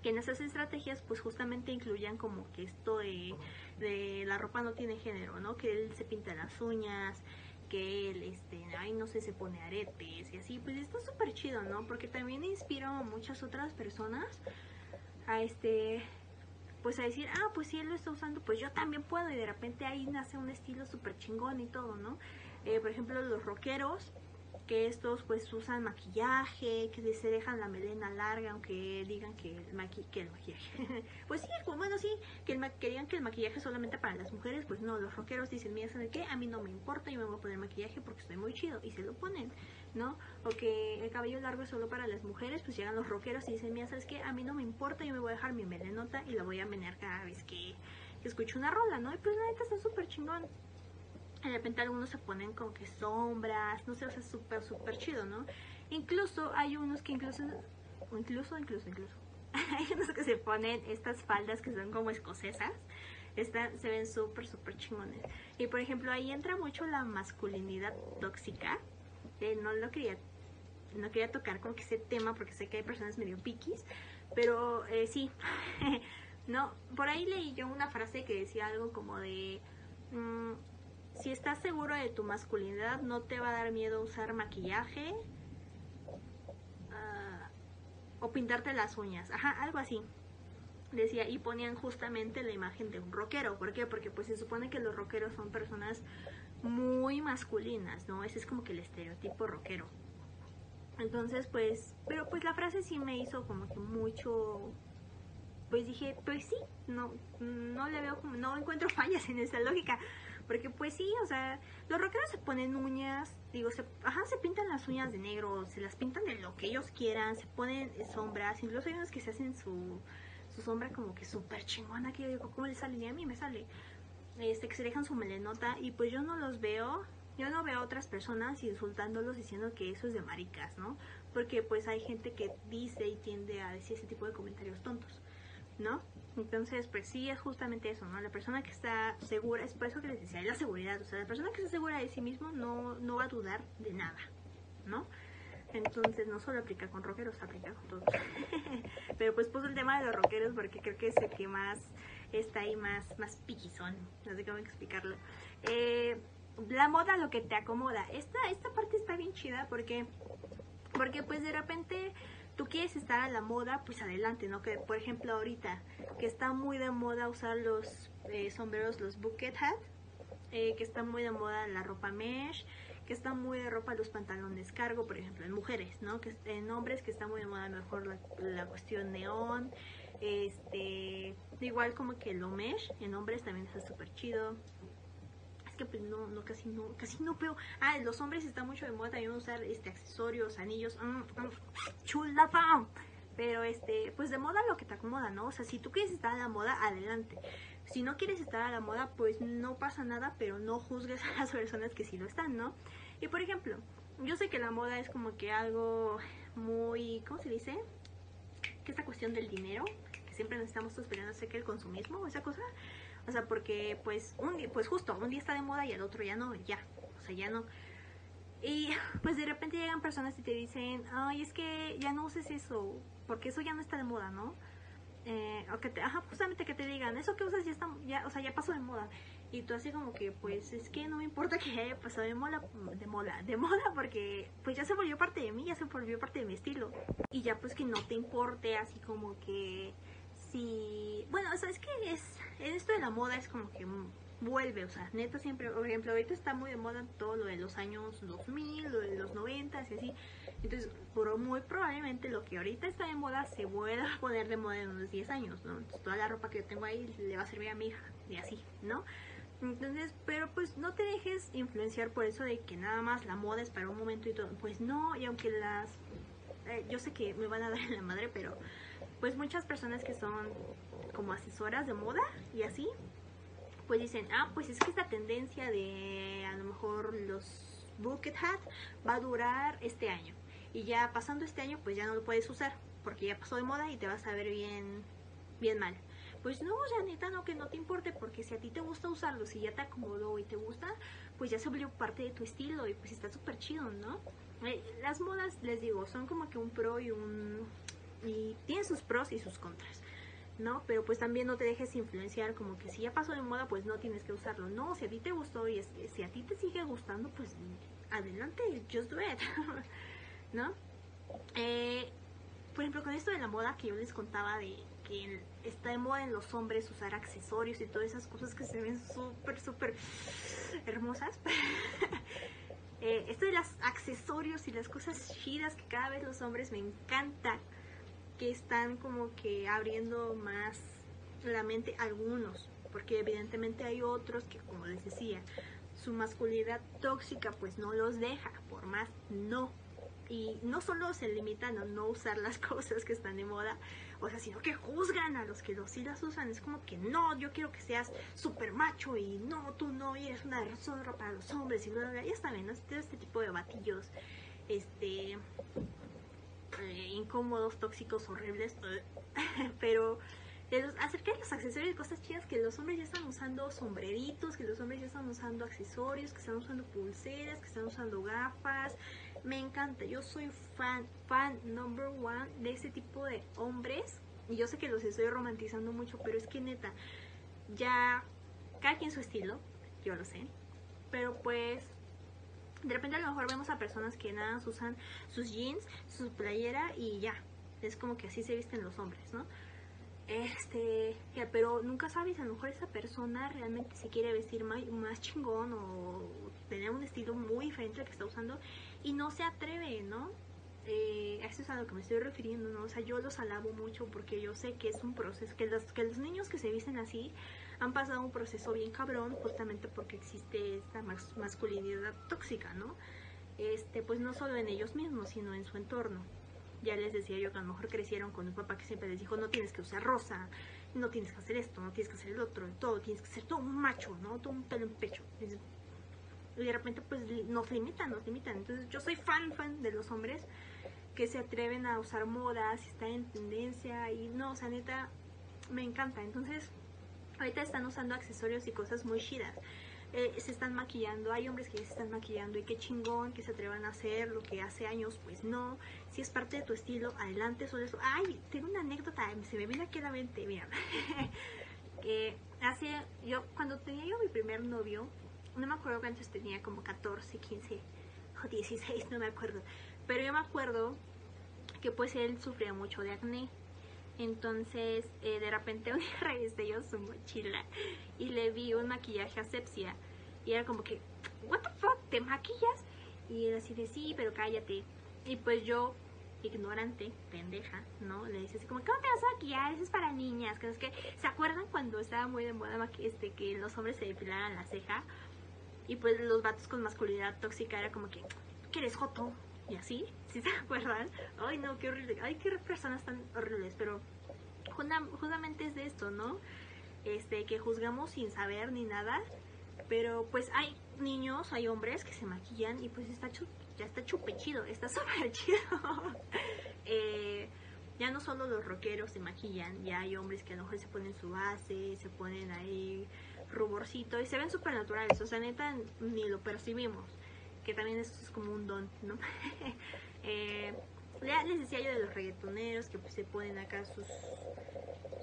Speaker 1: que en esas estrategias pues justamente incluyan como que esto de, de, la ropa no tiene género, ¿no? Que él se pinta las uñas, que él, este, ay, no sé, se pone aretes y así, pues está súper chido, ¿no? Porque también inspira a muchas otras personas a este, pues a decir, ah, pues si él lo está usando, pues yo también puedo y de repente ahí nace un estilo súper chingón y todo, ¿no? Eh, por ejemplo, los rockeros estos pues usan maquillaje, que se dejan la melena larga, aunque digan que el, maquillaje, pues sí, bueno, sí, que, el digan que el maquillaje es solamente para las mujeres, pues no, los rockeros dicen, mira, ¿saben qué? A mí no me importa, yo me voy a poner maquillaje porque estoy muy chido, y se lo ponen, ¿no? O que el cabello largo es solo para las mujeres, pues llegan los rockeros y dicen, mira, ¿sabes qué? A mí no me importa, yo me voy a dejar mi melenota y la voy a menear cada vez que, que escucho una rola, ¿no? Y pues la neta está súper chingón de repente algunos se ponen como que sombras, no sé, o sea, súper, súper chido, ¿no? Incluso hay unos que incluso, incluso, incluso, incluso, hay unos que se ponen estas faldas que son como escocesas, están, se ven súper, súper chingones. Y por ejemplo, ahí entra mucho la masculinidad tóxica, no lo quería, no quería tocar como que ese tema porque sé que hay personas medio piquis, pero eh, sí, no, por ahí leí yo una frase que decía algo como de... Mm, si estás seguro de tu masculinidad, no te va a dar miedo usar maquillaje ah, o pintarte las uñas. Ajá, algo así. Decía, y ponían justamente la imagen de un rockero. ¿Por qué? Porque pues se supone que los rockeros son personas muy masculinas, ¿no? Ese es como que el estereotipo rockero. Entonces, pues, pero pues la frase sí me hizo como que mucho pues dije, pues sí, no no le veo no encuentro fallas en esa lógica. Porque pues sí, o sea, los rockeros se ponen uñas, digo, se, ajá, se pintan las uñas de negro, se las pintan de lo que ellos quieran, se ponen sombras, incluso hay unos que se hacen su, su sombra como que súper chingona, que yo digo, ¿cómo le sale? Y a mí me sale. Este, que se dejan su melenota y pues yo no los veo, yo no veo a otras personas insultándolos diciendo que eso es de maricas, ¿no? Porque pues hay gente que dice y tiende a decir ese tipo de comentarios tontos, ¿no? Entonces, pues sí, es justamente eso, ¿no? La persona que está segura, es por eso que les decía, es la seguridad, o sea, la persona que está segura de sí mismo no, no va a dudar de nada, ¿no? Entonces, no solo aplica con rockeros, aplica con todos. Pero pues puso el tema de los rockeros porque creo que es el que más está ahí más, más piquizón, no sé cómo explicarlo. Eh, la moda, lo que te acomoda. Esta, esta parte está bien chida porque, porque pues de repente tú quieres estar a la moda, pues adelante, ¿no? Que por ejemplo ahorita que está muy de moda usar los eh, sombreros, los bucket hat, eh, que está muy de moda la ropa mesh, que está muy de ropa los pantalones cargo, por ejemplo, en mujeres, ¿no? Que en hombres que está muy de moda mejor la, la cuestión neón, este, igual como que lo mesh, en hombres también está súper chido, que pues no, no, casi no, casi no veo. Ah, los hombres está mucho de moda también usar este accesorios, anillos, mm, mm. Pero este, pues de moda lo que te acomoda, ¿no? O sea, si tú quieres estar a la moda, adelante. Si no quieres estar a la moda, pues no pasa nada, pero no juzgues a las personas que sí lo están, ¿no? Y por ejemplo, yo sé que la moda es como que algo muy, ¿cómo se dice? Que esta cuestión del dinero, que siempre nos estamos esperando, sé que el consumismo esa cosa, o sea, porque pues un pues justo, un día está de moda y el otro ya no, ya. O sea, ya no. Y pues de repente llegan personas y te dicen, ay, es que ya no uses eso, porque eso ya no está de moda, ¿no? Eh, o que te, ajá, justamente que te digan, eso que usas ya está, ya, o sea, ya pasó de moda. Y tú así como que, pues es que no me importa que haya pasado de moda, de moda, de moda, porque pues ya se volvió parte de mí, ya se volvió parte de mi estilo. Y ya pues que no te importe así como que si, bueno, o sea, es que es, esto de la moda es como que vuelve, o sea, neta siempre, por ejemplo, ahorita está muy de moda todo lo de los años 2000, lo de los 90 y así. Entonces, pero muy probablemente lo que ahorita está de moda se vuelva a poner de moda en unos 10 años, ¿no? Entonces, toda la ropa que yo tengo ahí le va a servir a mi hija y así, ¿no? Entonces, pero pues no te dejes influenciar por eso de que nada más la moda es para un momento y todo. Pues no, y aunque las... Eh, yo sé que me van a dar en la madre, pero pues muchas personas que son como asesoras de moda y así, pues dicen, ah, pues es que esta tendencia de a lo mejor los bucket hat va a durar este año. Y ya pasando este año, pues ya no lo puedes usar, porque ya pasó de moda y te vas a ver bien, bien mal. Pues no, neta, no, que no te importe, porque si a ti te gusta usarlo, si ya te acomodó y te gusta, pues ya se volvió parte de tu estilo y pues está súper chido, ¿no? Eh, las modas, les digo, son como que un pro y un... y tienen sus pros y sus contras. ¿no? Pero pues también no te dejes influenciar como que si ya pasó de moda pues no tienes que usarlo. No, si a ti te gustó y si a ti te sigue gustando pues adelante, just do it, ¿no? Eh, por ejemplo, con esto de la moda que yo les contaba de que está de moda en los hombres usar accesorios y todas esas cosas que se ven súper, súper hermosas. eh, esto de los accesorios y las cosas chidas que cada vez los hombres me encanta están como que abriendo más la mente algunos, porque evidentemente hay otros que, como les decía, su masculinidad tóxica pues no los deja, por más no. Y no solo se limitan a no usar las cosas que están de moda, o sea, sino que juzgan a los que los sí las usan. Es como que no, yo quiero que seas súper macho y no, tú no, y eres una deshonra para los hombres y bla, bla, Ya saben, ¿no? Este, este tipo de batillos, este, eh, incómodos, tóxicos, horribles, pero acerca de los accesorios cosas chidas que los hombres ya están usando sombreritos, que los hombres ya están usando accesorios, que están usando pulseras, que están usando gafas. Me encanta, yo soy fan, fan number one de ese tipo de hombres. Y yo sé que los estoy romantizando mucho, pero es que neta, ya cada quien su estilo, yo lo sé. Pero pues de repente a lo mejor vemos a personas que nada usan sus jeans, su playera y ya. Es como que así se visten los hombres, ¿no? Este, pero nunca sabes, a lo mejor esa persona realmente se quiere vestir más, más chingón o tener un estilo muy diferente al que está usando y no se atreve, ¿no? Eh, eso es a lo que me estoy refiriendo, ¿no? O sea, yo los alabo mucho porque yo sé que es un proceso, que los, que los niños que se visten así han pasado un proceso bien cabrón justamente porque existe esta masculinidad tóxica, ¿no? Este, pues no solo en ellos mismos, sino en su entorno. Ya les decía yo que a lo mejor crecieron con un papá que siempre les dijo, no tienes que usar rosa, no tienes que hacer esto, no tienes que hacer el otro, todo, tienes que ser todo un macho, ¿no? Todo un pelo en pecho. Y de repente pues nos limitan, nos limitan. Entonces yo soy fan, fan de los hombres que se atreven a usar modas, están en tendencia y no, o sea, neta, me encanta. Entonces, ahorita están usando accesorios y cosas muy chidas. Eh, se están maquillando, hay hombres que ya se están maquillando y qué chingón que se atrevan a hacer lo que hace años, pues no. Si es parte de tu estilo, adelante sobre eso. Ay, tengo una anécdota, se me viene aquí a la mente, mira. eh, hace, yo, cuando tenía yo mi primer novio, no me acuerdo cuántos tenía, como 14, 15 o 16, no me acuerdo. Pero yo me acuerdo que pues él sufría mucho de acné. Entonces, eh, de repente un día revisé yo su mochila y le vi un maquillaje asepsia. Y era como que, ¿What the fuck? ¿Te maquillas? Y él así de sí, pero cállate. Y pues yo, ignorante, pendeja, ¿no? Le dice así como, ¿cómo te vas a maquillar? Eso es para niñas. Que es que, ¿se acuerdan cuando estaba muy de moda este, que los hombres se depilaran la ceja? Y pues los vatos con masculinidad tóxica era como que, ¿qué eres joto? Y así, si se acuerdan, ay no, qué horrible, ay qué personas tan horribles, pero justamente es de esto, ¿no? Este, que juzgamos sin saber ni nada, pero pues hay niños, hay hombres que se maquillan y pues está ya está chupe chido, está súper chido. eh, ya no solo los rockeros se maquillan, ya hay hombres que a lo mejor se ponen su base, se ponen ahí ruborcito y se ven súper naturales, o sea, neta, ni lo percibimos que también esto es como un don, ¿no? eh, les decía yo de los reggaetoneros que se ponen acá sus,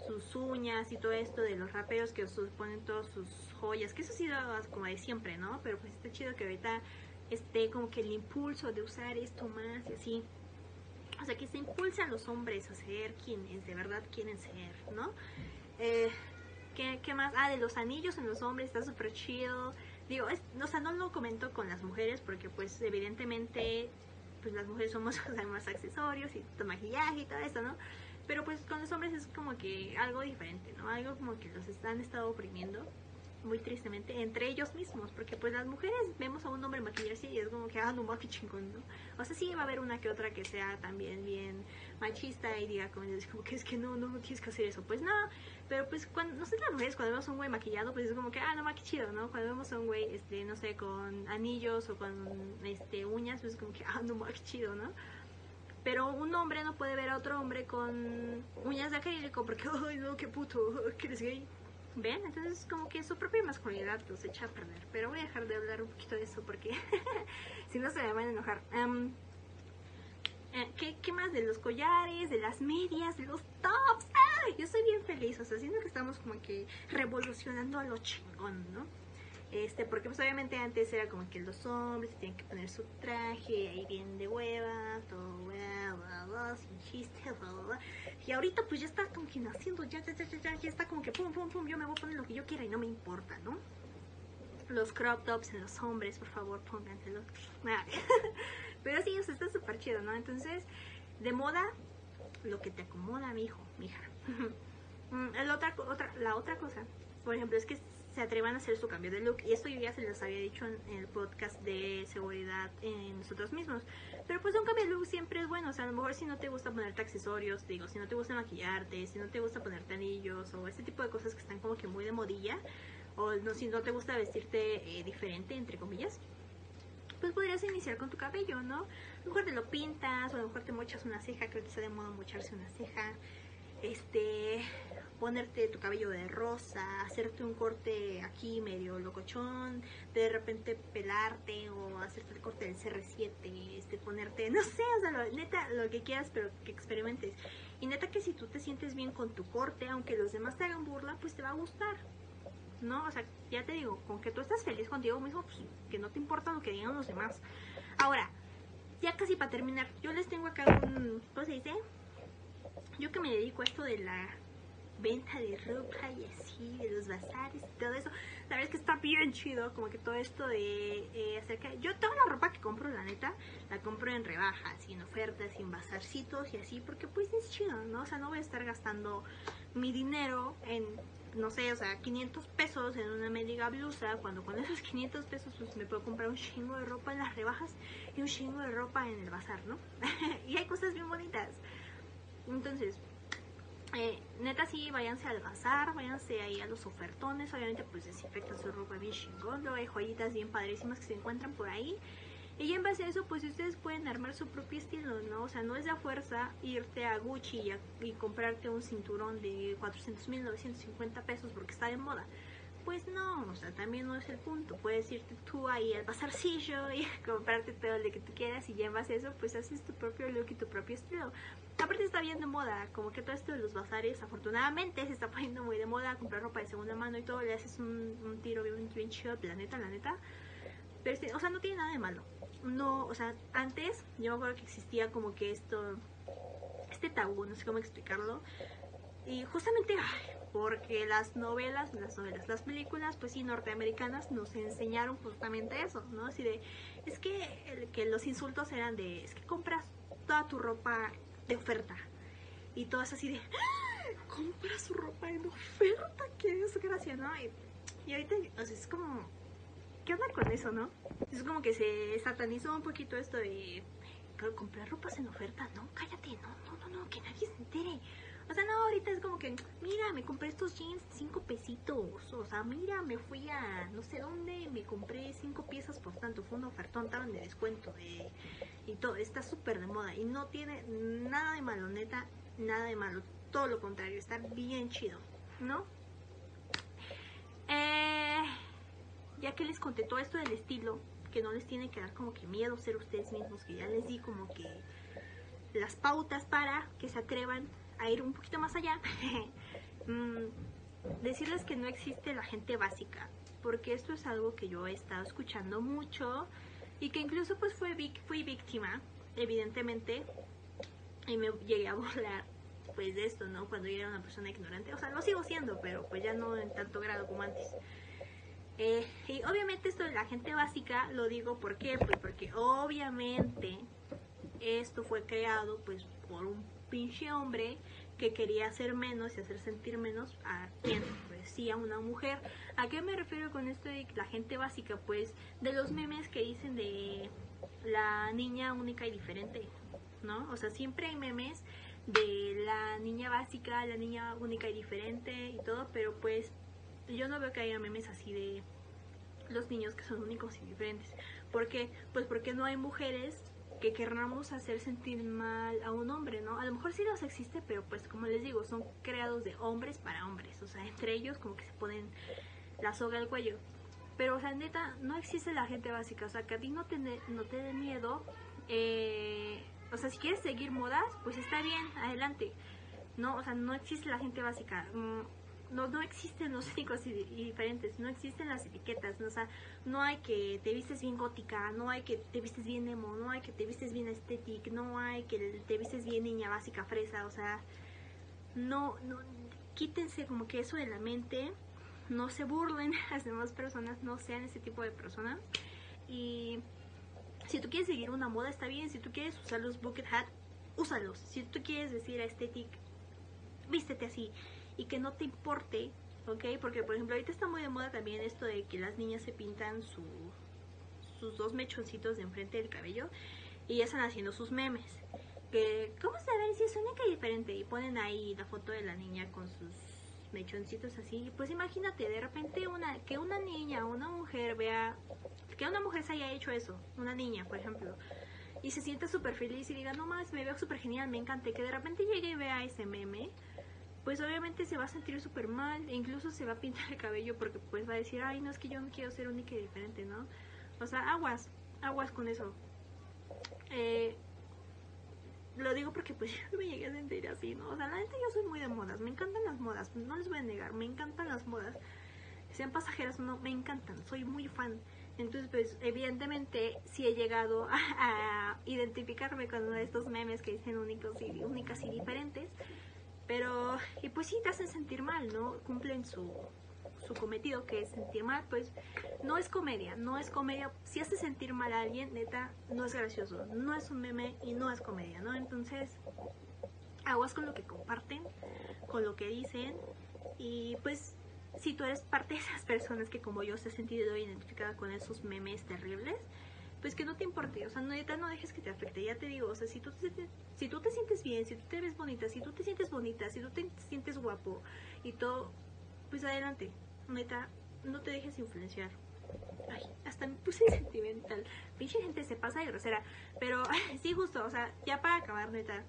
Speaker 1: sus uñas y todo esto, de los raperos que se ponen todas sus joyas, que eso ha sido como de siempre, ¿no? Pero pues está chido que ahorita esté como que el impulso de usar esto más y así. O sea, que se impulsan los hombres a ser quienes de verdad quieren ser, ¿no? Eh, ¿qué, ¿Qué más? Ah, de los anillos en los hombres, está súper chido digo, es, o sea, no lo comento con las mujeres porque pues evidentemente pues las mujeres somos más accesorios y maquillaje y todo eso, ¿no? Pero pues con los hombres es como que algo diferente, ¿no? Algo como que los han estado oprimiendo muy tristemente, entre ellos mismos, porque pues las mujeres vemos a un hombre maquillarse y es como que, ah, no, qué chingón, ¿no? O sea, sí va a haber una que otra que sea también bien machista y diga como, como que es que no, no, no tienes que hacer eso. Pues no, pero pues cuando, no sé, las mujeres cuando vemos a un güey maquillado, pues es como que, ah, no, qué chido, ¿no? Cuando vemos a un güey, este, no sé, con anillos o con, este, uñas, pues es como que, ah, no, qué chido, ¿no? Pero un hombre no puede ver a otro hombre con uñas de acrílico porque, ay, no, qué puto, que eres gay. ¿Ven? Entonces como que su propia masculinidad los echa a perder. Pero voy a dejar de hablar un poquito de eso porque si no se me van a enojar. Eh, ¿qué, ¿qué, más? De los collares, de las medias, de los tops. ¡Ay! Yo soy bien feliz. O sea, siento que estamos como que revolucionando a lo chingón, ¿no? Este, porque pues obviamente antes era como que los hombres tenían que poner su traje ahí bien de hueva, todo bla, bla, bla, sin chiste, bla, bla, Y ahorita pues ya está como que naciendo, ya, ya, ya, ya, ya está como que pum, pum, pum, yo me voy a poner lo que yo quiera y no me importa, ¿no? Los crop tops en los hombres, por favor, pónganselos. Pero sí, eso está súper chido, ¿no? Entonces, de moda, lo que te acomoda, mi hijo, mi hija. Mm, la otra, otra, la otra cosa, por ejemplo, es que se atrevan a hacer su cambio de look. Y esto yo ya se les había dicho en, el podcast de seguridad en nosotros mismos. Pero pues un cambio de look siempre es bueno. O sea, a lo mejor si no te gusta ponerte accesorios, digo, si no te gusta maquillarte, si no te gusta ponerte anillos o ese tipo de cosas que están como que muy de modilla. O no, si no te gusta vestirte eh, diferente, entre comillas. Pues podrías iniciar con tu cabello, ¿no? A lo mejor te lo pintas, o a lo mejor te mochas una ceja, creo que está de moda mocharse una ceja. Este, ponerte tu cabello de rosa, hacerte un corte aquí medio locochón, de repente pelarte o hacerte el corte del CR7, este, ponerte, no sé, o sea, neta, lo que quieras, pero que experimentes. Y neta que si tú te sientes bien con tu corte, aunque los demás te hagan burla, pues te va a gustar. ¿No? O sea, ya te digo, con que tú estás feliz contigo mismo, pues que no te importa lo que digan los demás. Ahora, ya casi para terminar, yo les tengo acá un, ¿cómo se dice? Yo que me dedico a esto de la venta de ropa y así, de los bazares y todo eso. La verdad es que está bien chido, como que todo esto de eh, acerca... Yo toda la ropa que compro, la neta, la compro en rebajas, en ofertas, en bazarcitos y así, porque pues es chido, ¿no? O sea, no voy a estar gastando mi dinero en, no sé, o sea, 500 pesos en una mendiga blusa, cuando con esos 500 pesos pues me puedo comprar un chingo de ropa en las rebajas y un chingo de ropa en el bazar, ¿no? y hay cosas bien bonitas. Entonces, eh, neta sí, váyanse al bazar, váyanse ahí a los ofertones, obviamente pues desinfectan su ropa bien chingón, luego hay joyitas bien padrísimas que se encuentran por ahí. Y en base a eso, pues ustedes pueden armar su propio estilo, ¿no? O sea, no es de fuerza irte a Gucci y, comprarte un cinturón de 400 mil 950 pesos porque está de moda. Pues no, o sea, también no es el punto. Puedes irte tú ahí al bazarcillo y comprarte todo lo que tú quieras y a eso, pues haces tu propio look y tu propio estilo. Aparte está bien de moda, como que todo esto de los bazares, afortunadamente se está poniendo muy de moda, comprar ropa de segunda mano y todo, le haces un, tiro bien, bien chido, la neta, la neta. Pero, o sea, no tiene nada de malo. No, o sea, antes yo me acuerdo que existía como que esto, este tabú, no sé cómo explicarlo. Y justamente, porque las novelas, las novelas, las películas, pues sí, norteamericanas nos enseñaron justamente eso, ¿no? Así de, es que, que los insultos eran de, es que compras toda tu ropa de oferta. Y todas así de, ¡Ah! compra su ropa en oferta, qué desgracia, ¿no? Y, y ahorita, o sea, es como, ¿qué onda con eso, no? Es como que se satanizó un poquito esto de comprar ropas en oferta, no, cállate, no, no, no, no, que nadie se entere. O sea, no, ahorita es como que, mira, me compré estos jeans cinco pesitos. O sea, mira, me fui a no sé dónde, me compré cinco piezas por tanto. Fue un ofertón, estaban de descuento. Eh, y todo, está súper de moda. Y no tiene nada de malo, neta, nada de malo. Todo lo contrario, está bien chido, ¿no? Eh, ya que les conté todo esto del estilo, que no les tiene que dar como que miedo ser ustedes mismos, que ya les di como que las pautas para que se atrevan a ir un poquito más allá, mm, decirles que no existe la gente básica, porque esto es algo que yo he estado escuchando mucho y que incluso pues fue, fui víctima, evidentemente, y me llegué a burlar pues de esto, ¿no? Cuando yo era una persona ignorante, o sea, lo sigo siendo, pero pues ya no en tanto grado como antes. Eh, y obviamente esto de la gente básica lo digo ¿por qué? Pues porque obviamente esto fue creado pues por un pinche hombre que quería hacer menos y hacer sentir menos a quien, pues, sí a una mujer. ¿A qué me refiero con esto de la gente básica? Pues de los memes que dicen de la niña única y diferente, ¿no? O sea, siempre hay memes de la niña básica, la niña única y diferente y todo, pero pues yo no veo que haya memes así de los niños que son únicos y diferentes. ¿Por qué? Pues porque no hay mujeres que querramos hacer sentir mal a un hombre, ¿no? A lo mejor sí los existe, pero pues como les digo, son creados de hombres para hombres, o sea, entre ellos como que se ponen la soga al cuello. Pero, o sea, neta, no existe la gente básica, o sea, que a ti no te, no te dé miedo, eh, o sea, si quieres seguir modas, pues está bien, adelante, ¿no? O sea, no existe la gente básica. No, no existen los únicos y, diferentes, no existen las etiquetas, ¿no? o sea, no hay que te vistes bien gótica, no hay que te vistes bien emo, no hay que te vistes bien estética, no hay que te vistes bien niña básica fresa, o sea, no, no, quítense como que eso de la mente, no se burlen las demás personas, no sean ese tipo de personas. Y si tú quieres seguir una moda está bien, si tú quieres usar los bucket hat, úsalos, si tú quieres decir estética, vístete así y que no te importe, ¿ok? Porque por ejemplo ahorita está muy de moda también esto de que las niñas se pintan su, sus dos mechoncitos de enfrente del cabello y ya están haciendo sus memes. Que, ¿cómo saber si es única y diferente? Y ponen ahí la foto de la niña con sus mechoncitos así. Pues imagínate, de repente una que una niña o una mujer vea, que una mujer se haya hecho eso, una niña, por ejemplo, y se sienta súper feliz y diga, no más, me veo súper genial, me encanta, que de repente llegue y vea ese meme pues obviamente se va a sentir súper mal e incluso se va a pintar el cabello porque pues va a decir, ay, no es que yo no quiero ser única y diferente, ¿no? O sea, aguas, aguas con eso. Eh, lo digo porque pues yo me llegué a sentir así, ¿no? O sea, la gente yo soy muy de modas, me encantan las modas, no les voy a negar, me encantan las modas. Sean pasajeras o no, me encantan, soy muy fan. Entonces, pues, evidentemente, sí he llegado a, a identificarme con uno de estos memes que dicen únicos y únicas y diferentes. Pero, y pues sí, te hacen sentir mal, ¿no? Cumplen su, su cometido, que es sentir mal, pues no es comedia, no es comedia. Si hace sentir mal a alguien, neta, no es gracioso, no es un meme y no es comedia, ¿no? Entonces, aguas con lo que comparten, con lo que dicen y pues si tú eres parte de esas personas que como yo se ha sentido identificada con esos memes terribles, pues que no te importe, o sea, neta no dejes que te afecte, ya te digo, o sea, si tú te, si tú te sientes bien, si tú te ves bonita, si tú te sientes bonita, si tú te sientes guapo y todo, pues adelante, neta, no te dejes influenciar. Ay, hasta me puse sentimental. Pinche gente se pasa de grosera. Pero sí, justo, o sea, ya para acabar, neta.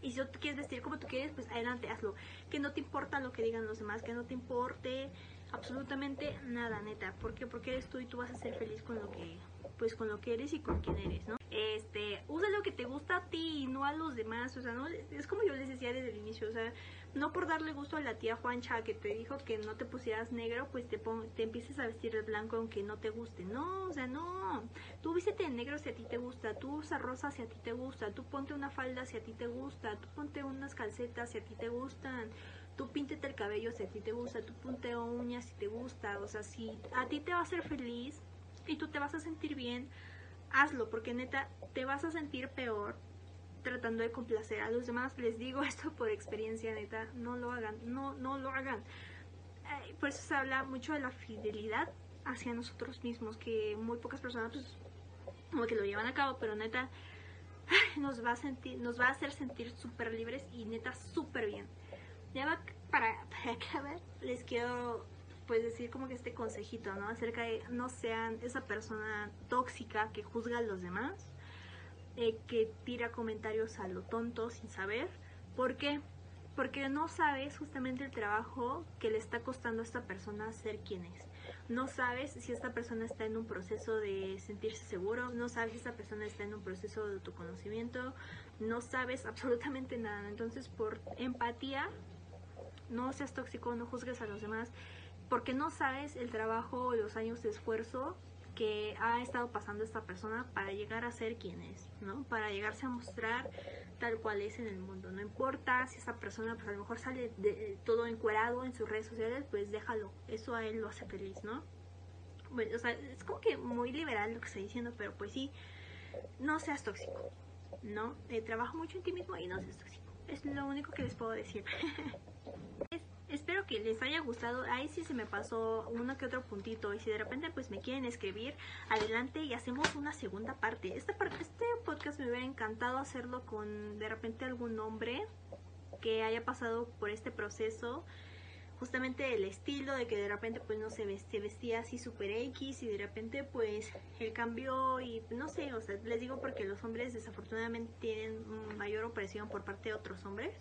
Speaker 1: Y si tú quieres vestir como tú quieres, pues adelante, hazlo. Que no te importa lo que digan los demás, que no te importe absolutamente nada, neta. ¿Por qué? Porque eres tú y tú vas a ser feliz con lo que pues con lo que eres y con quién eres, ¿no? Este, usa lo que te gusta a ti y no a los demás, o sea, no es como yo les decía desde el inicio, o sea, no por darle gusto a la tía Juancha que te dijo que no te pusieras negro, pues te te empieces a vestir de blanco aunque no te guste. No, o sea, no. Tú vístete de negro si a ti te gusta, tú usa rosa si a ti te gusta, tú ponte una falda si a ti te gusta, tú ponte unas calcetas si a ti te gustan tú píntete el cabello si a ti te gusta, tú ponte uñas si te gusta, o sea, si a ti te va a hacer feliz y tú te vas a sentir bien, hazlo, porque neta, te vas a sentir peor tratando de complacer a los demás. Les digo esto por experiencia, neta, no lo hagan, no, no lo hagan. Por eso se habla mucho de la fidelidad hacia nosotros mismos, que muy pocas personas pues como que lo llevan a cabo, pero neta nos va a sentir, nos va a hacer sentir súper libres y neta súper bien. Ya para, para acabar, les quiero pues decir como que este consejito, ¿no? Acerca de no sean esa persona tóxica que juzga a los demás, eh, que tira comentarios a lo tonto sin saber. ¿Por qué? Porque no sabes justamente el trabajo que le está costando a esta persona ser quien es. No sabes si esta persona está en un proceso de sentirse seguro, no sabes si esta persona está en un proceso de autoconocimiento, no sabes absolutamente nada. Entonces, por empatía, no seas tóxico, no juzgues a los demás, porque no sabes el trabajo los años de esfuerzo que ha estado pasando esta persona para llegar a ser quien es, ¿no? Para llegarse a mostrar tal cual es en el mundo. No importa si esa persona pues a lo mejor sale de, todo encuerado en sus redes sociales, pues déjalo. Eso a él lo hace feliz, ¿no? Bueno, o sea, es como que muy liberal lo que estoy diciendo, pero pues sí, no seas tóxico, ¿no? Eh, trabaja mucho en ti mismo y no seas tóxico. Es lo único que les puedo decir. espero que les haya gustado. Ahí sí se me pasó uno que otro puntito. Y si de repente pues me quieren escribir, adelante y hacemos una segunda parte. Esta este podcast me hubiera encantado hacerlo con de repente algún hombre que haya pasado por este proceso. Justamente el estilo de que de repente pues no se vestía, vestía así super X y de repente pues el cambio y no sé, o sea, les digo porque los hombres desafortunadamente tienen mayor opresión por parte de otros hombres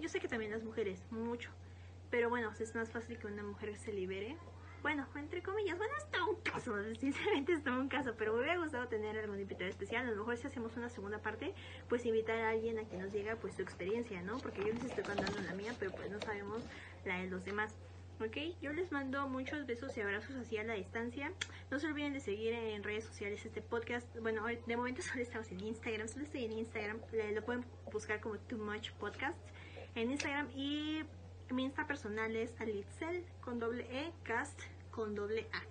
Speaker 1: yo sé que también las mujeres, mucho. Pero bueno, es más fácil que una mujer se libere. Bueno, entre comillas, bueno, es todo un caso, sinceramente es todo un caso, pero me hubiera gustado tener algún invitado especial. A lo mejor si hacemos una segunda parte, pues invitar a alguien a que nos diga pues su experiencia, ¿no? Porque yo les estoy contando la mía, pero pues no sabemos la de los demás. ¿Ok? Yo les mando muchos besos y abrazos así a la distancia. No se olviden de seguir en redes sociales este podcast. Bueno, de momento solo estamos en Instagram, solo estoy en Instagram. Lo pueden buscar como Too Much Podcast en Instagram y mi Insta personal es Alitzel con doble E, cast con doble A.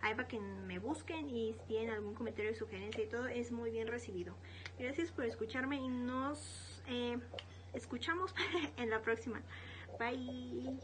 Speaker 1: Ahí para que me busquen y si tienen algún comentario, sugerencia y todo, es muy bien recibido. Gracias por escucharme y nos eh, escuchamos en la próxima. Bye.